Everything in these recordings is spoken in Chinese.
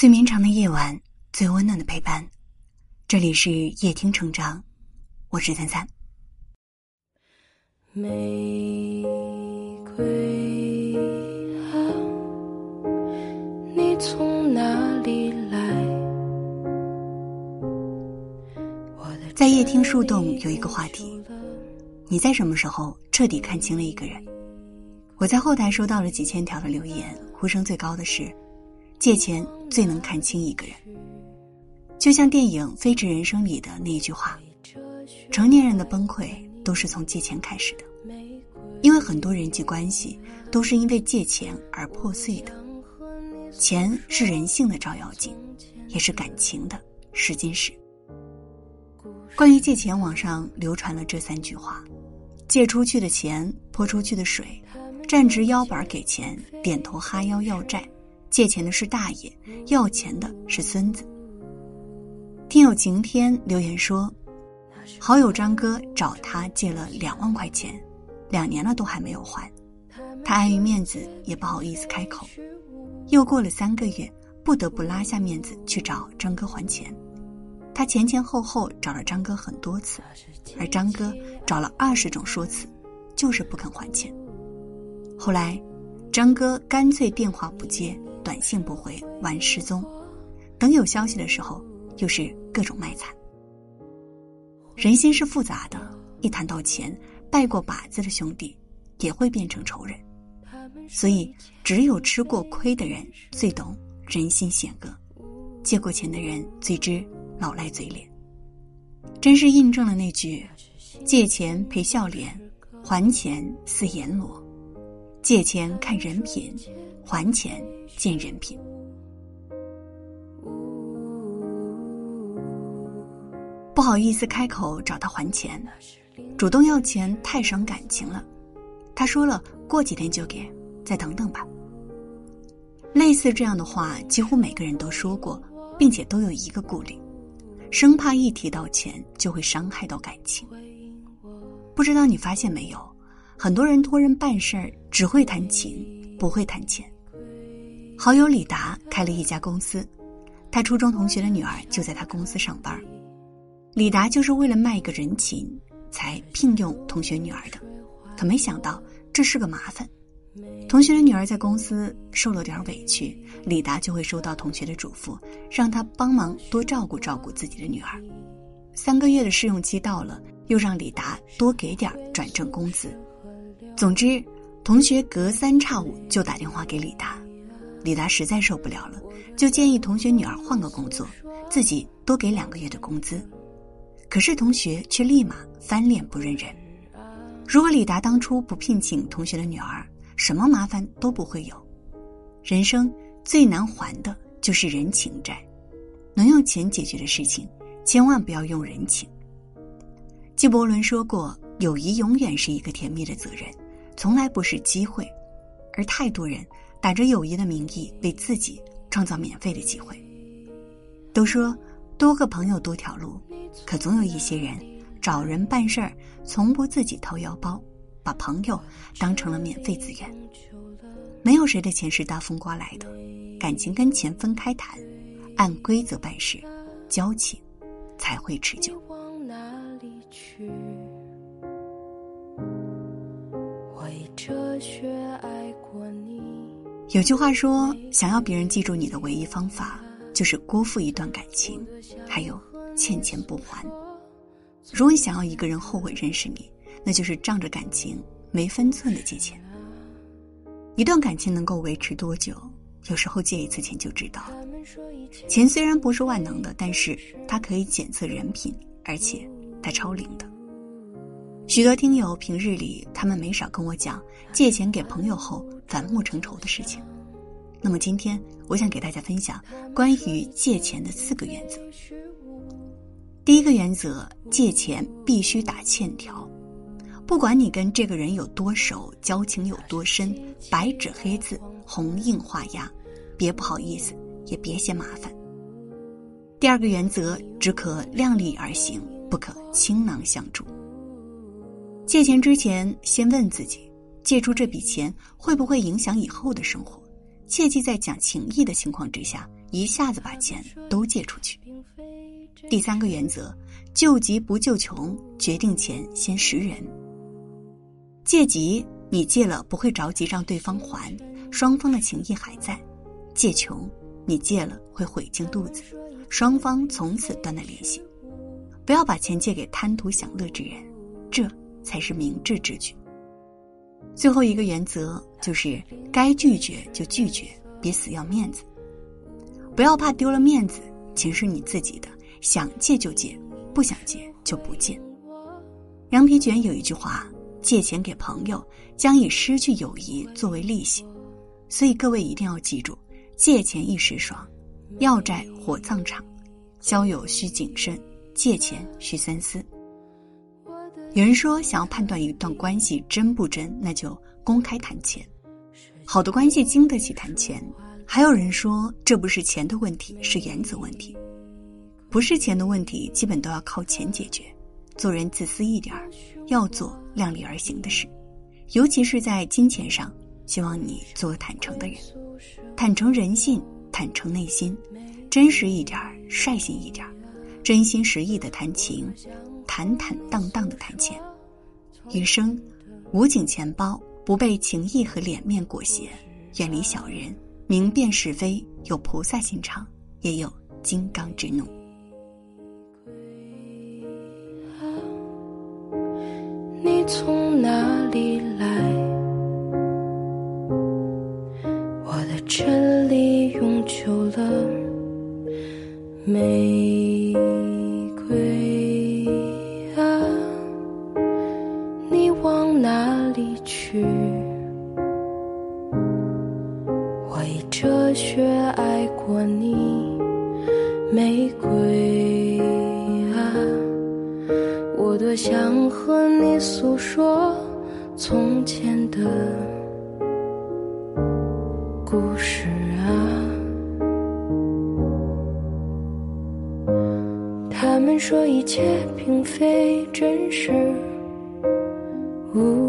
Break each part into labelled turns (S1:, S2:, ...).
S1: 最绵长的夜晚，最温暖的陪伴。这里是夜听成长，我是三三。玫瑰啊，你从哪里来？在夜听树洞有一个话题：你在什么时候彻底看清了一个人？我在后台收到了几千条的留言，呼声最高的是。借钱最能看清一个人，就像电影《飞驰人生》里的那一句话：“成年人的崩溃都是从借钱开始的，因为很多人际关系都是因为借钱而破碎的。钱是人性的照妖镜，也是感情的试金石。”关于借钱，网上流传了这三句话：“借出去的钱泼出去的水，站直腰板给钱，点头哈腰要债。”借钱的是大爷，要钱的是孙子。听友晴天留言说，好友张哥找他借了两万块钱，两年了都还没有还，他碍于面子也不好意思开口。又过了三个月，不得不拉下面子去找张哥还钱。他前前后后找了张哥很多次，而张哥找了二十种说辞，就是不肯还钱。后来，张哥干脆电话不接。短信不回，玩失踪。等有消息的时候，又是各种卖惨。人心是复杂的，一谈到钱，拜过把子的兄弟也会变成仇人。所以，只有吃过亏的人最懂人心险恶，借过钱的人最知老赖嘴脸。真是印证了那句：借钱赔笑脸，还钱似阎罗。借钱看人品，还钱。见人品，不好意思开口找他还钱，主动要钱太伤感情了。他说了过几天就给，再等等吧。类似这样的话，几乎每个人都说过，并且都有一个顾虑，生怕一提到钱就会伤害到感情。不知道你发现没有，很多人托人办事儿只会谈情，不会谈钱。好友李达开了一家公司，他初中同学的女儿就在他公司上班。李达就是为了卖一个人情才聘用同学女儿的，可没想到这是个麻烦。同学的女儿在公司受了点委屈，李达就会收到同学的嘱咐，让他帮忙多照顾照顾自己的女儿。三个月的试用期到了，又让李达多给点转正工资。总之，同学隔三差五就打电话给李达。李达实在受不了了，就建议同学女儿换个工作，自己多给两个月的工资。可是同学却立马翻脸不认人。如果李达当初不聘请同学的女儿，什么麻烦都不会有。人生最难还的就是人情债，能用钱解决的事情，千万不要用人情。纪伯伦说过：“友谊永远是一个甜蜜的责任，从来不是机会。”而太多人。打着友谊的名义，为自己创造免费的机会。都说多个朋友多条路，可总有一些人找人办事儿，从不自己掏腰包，把朋友当成了免费资源。没有谁的钱是大风刮来的，感情跟钱分开谈，按规则办事，交情才会持久。为这雪爱却爱过你有句话说，想要别人记住你的唯一方法，就是辜负一段感情，还有欠钱不还。如果你想要一个人后悔认识你，那就是仗着感情没分寸的借钱。一段感情能够维持多久，有时候借一次钱就知道。钱虽然不是万能的，但是它可以检测人品，而且它超灵的。许多听友平日里，他们没少跟我讲借钱给朋友后反目成仇的事情。那么今天，我想给大家分享关于借钱的四个原则。第一个原则，借钱必须打欠条，不管你跟这个人有多熟，交情有多深，白纸黑字，红印画押，别不好意思，也别嫌麻烦。第二个原则，只可量力而行，不可倾囊相助。借钱之前，先问自己：借出这笔钱会不会影响以后的生活？切记在讲情义的情况之下，一下子把钱都借出去。第三个原则：救急不救穷，决定前先识人。借急，你借了不会着急让对方还，双方的情谊还在；借穷，你借了会悔进肚子，双方从此断了联系。不要把钱借给贪图享乐之人，这才是明智之举。最后一个原则就是：该拒绝就拒绝，别死要面子。不要怕丢了面子，钱是你自己的，想借就借，不想借就不借。羊皮卷有一句话。借钱给朋友，将以失去友谊作为利息，所以各位一定要记住：借钱一时爽，要债火葬场，交友需谨慎，借钱需三思。有人说，想要判断一段关系真不真，那就公开谈钱。好的关系经得起谈钱。还有人说，这不是钱的问题，是原则问题。不是钱的问题，基本都要靠钱解决。做人自私一点儿，要做量力而行的事，尤其是在金钱上。希望你做坦诚的人，坦诚人性，坦诚内心，真实一点儿，率性一点儿，真心实意的谈情，坦坦荡荡的谈钱。余生，无紧钱包，不被情义和脸面裹挟，远离小人，明辨是非，有菩萨心肠，也有金刚之怒。
S2: 你从哪里来？我的这里永久了。没我以哲学爱过你，玫瑰啊。我多想和你诉说从前的故事啊，他们说一切并非真实，呜，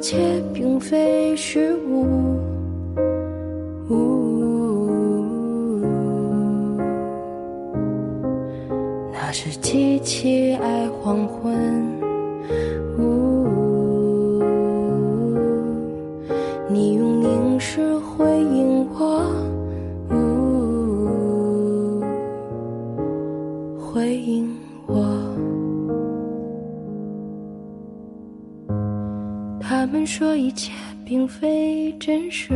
S2: 一切并非虚无，那是机器爱黄昏，你用凝视回应我，回应他们说一切并非真实，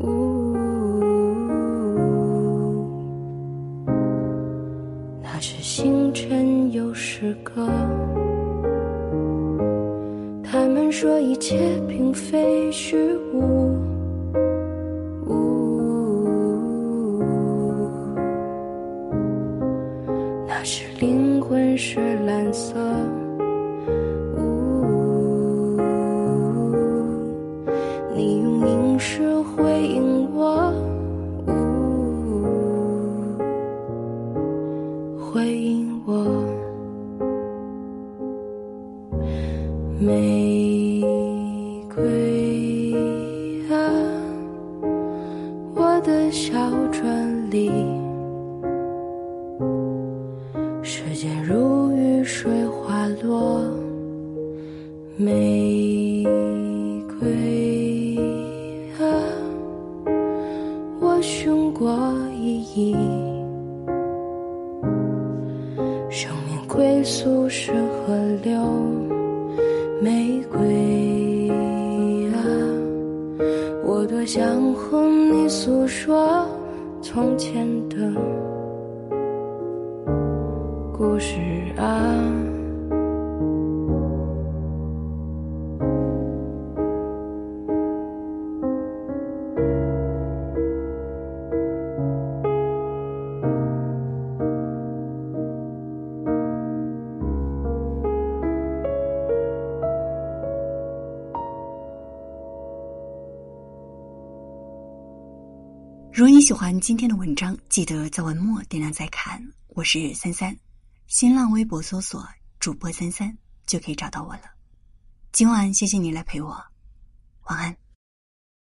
S2: 呜，那是星辰有诗歌。他们说一切并非虚无，的小船里。时间如雨水滑落，玫瑰啊，我寻过意义。生命归宿是河流。玫瑰啊，我多想和你诉说从前的故事啊。
S1: 如果你喜欢今天的文章，记得在文末点亮再看。我是三三，新浪微博搜索“主播三三”就可以找到我了。今晚谢谢你来陪我，晚安。